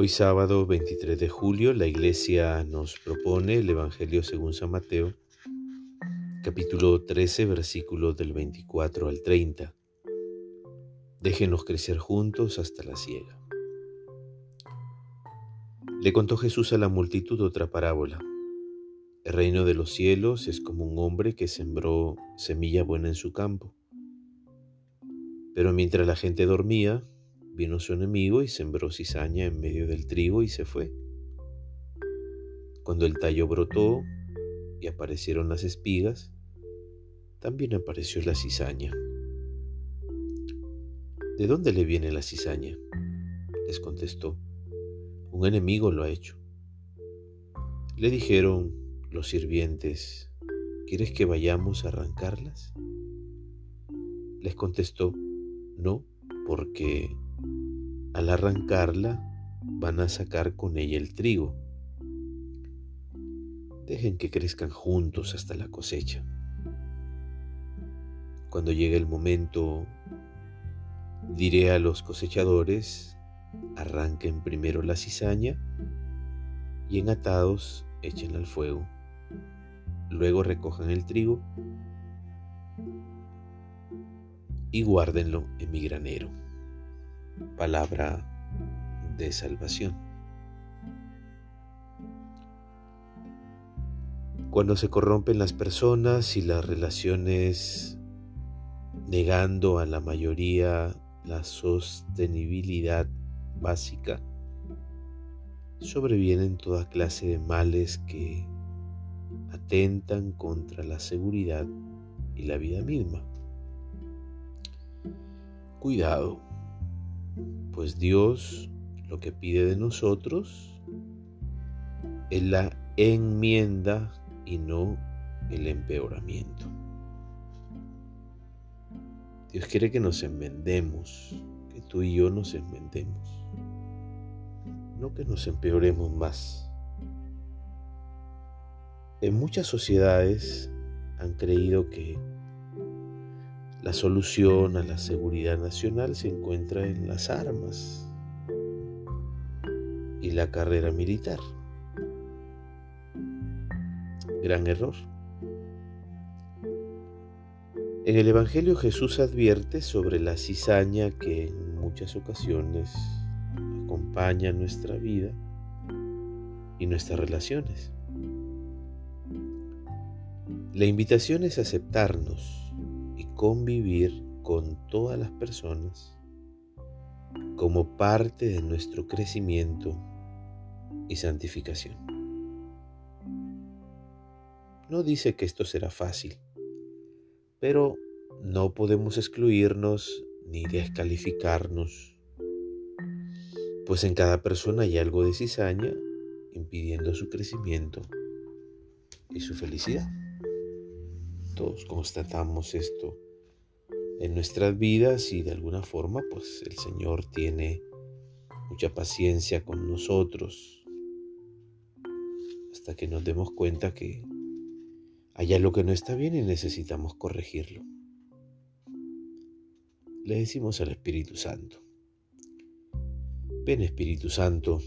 Hoy sábado 23 de julio la iglesia nos propone el Evangelio según San Mateo, capítulo 13, versículos del 24 al 30. Déjenos crecer juntos hasta la siega. Le contó Jesús a la multitud otra parábola. El reino de los cielos es como un hombre que sembró semilla buena en su campo. Pero mientras la gente dormía, Vino su enemigo y sembró cizaña en medio del trigo y se fue. Cuando el tallo brotó y aparecieron las espigas, también apareció la cizaña. ¿De dónde le viene la cizaña? Les contestó. Un enemigo lo ha hecho. Le dijeron los sirvientes, ¿quieres que vayamos a arrancarlas? Les contestó, no, porque al arrancarla, van a sacar con ella el trigo. Dejen que crezcan juntos hasta la cosecha. Cuando llegue el momento, diré a los cosechadores, arranquen primero la cizaña y en atados echen al fuego. Luego recojan el trigo y guárdenlo en mi granero palabra de salvación. Cuando se corrompen las personas y las relaciones negando a la mayoría la sostenibilidad básica, sobrevienen toda clase de males que atentan contra la seguridad y la vida misma. Cuidado, pues Dios lo que pide de nosotros es la enmienda y no el empeoramiento. Dios quiere que nos enmendemos, que tú y yo nos enmendemos, no que nos empeoremos más. En muchas sociedades han creído que la solución a la seguridad nacional se encuentra en las armas y la carrera militar. Gran error. En el Evangelio Jesús advierte sobre la cizaña que en muchas ocasiones acompaña nuestra vida y nuestras relaciones. La invitación es aceptarnos convivir con todas las personas como parte de nuestro crecimiento y santificación. No dice que esto será fácil, pero no podemos excluirnos ni descalificarnos, pues en cada persona hay algo de cizaña impidiendo su crecimiento y su felicidad. Todos constatamos esto en nuestras vidas y de alguna forma pues el Señor tiene mucha paciencia con nosotros. Hasta que nos demos cuenta que hay algo que no está bien y necesitamos corregirlo. Le decimos al Espíritu Santo, ven Espíritu Santo,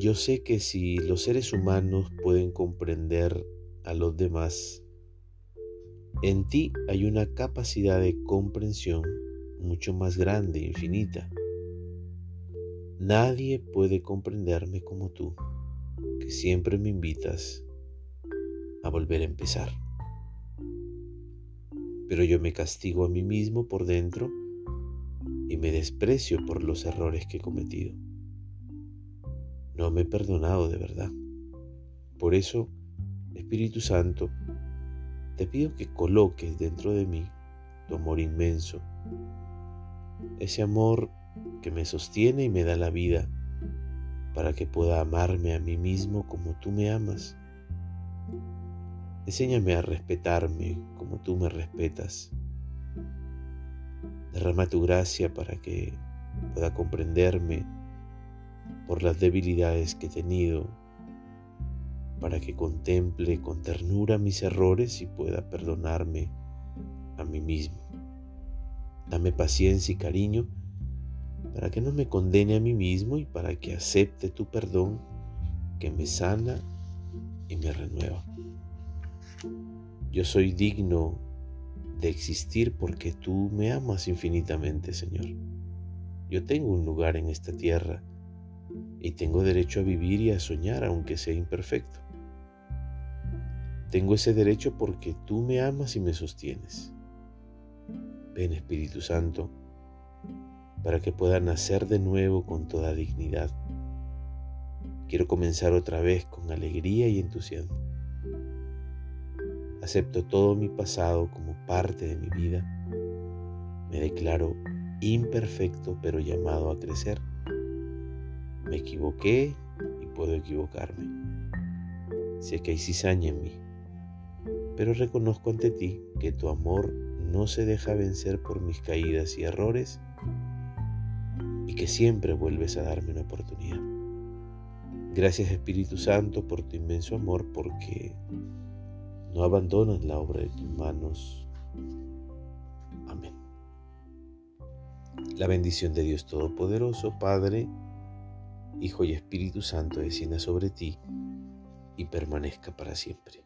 yo sé que si los seres humanos pueden comprender a los demás, en ti hay una capacidad de comprensión mucho más grande, infinita. Nadie puede comprenderme como tú, que siempre me invitas a volver a empezar. Pero yo me castigo a mí mismo por dentro y me desprecio por los errores que he cometido. No me he perdonado de verdad. Por eso, Espíritu Santo, te pido que coloques dentro de mí tu amor inmenso, ese amor que me sostiene y me da la vida para que pueda amarme a mí mismo como tú me amas. Enséñame a respetarme como tú me respetas. Derrama tu gracia para que pueda comprenderme por las debilidades que he tenido para que contemple con ternura mis errores y pueda perdonarme a mí mismo. Dame paciencia y cariño para que no me condene a mí mismo y para que acepte tu perdón que me sana y me renueva. Yo soy digno de existir porque tú me amas infinitamente, Señor. Yo tengo un lugar en esta tierra y tengo derecho a vivir y a soñar aunque sea imperfecto. Tengo ese derecho porque tú me amas y me sostienes. Ven Espíritu Santo, para que pueda nacer de nuevo con toda dignidad. Quiero comenzar otra vez con alegría y entusiasmo. Acepto todo mi pasado como parte de mi vida. Me declaro imperfecto pero llamado a crecer. Me equivoqué y puedo equivocarme. Sé que hay cizaña en mí, pero reconozco ante ti que tu amor no se deja vencer por mis caídas y errores y que siempre vuelves a darme una oportunidad. Gracias Espíritu Santo por tu inmenso amor porque no abandonas la obra de tus manos. Amén. La bendición de Dios Todopoderoso, Padre, Hijo y Espíritu Santo descienda sobre ti y permanezca para siempre.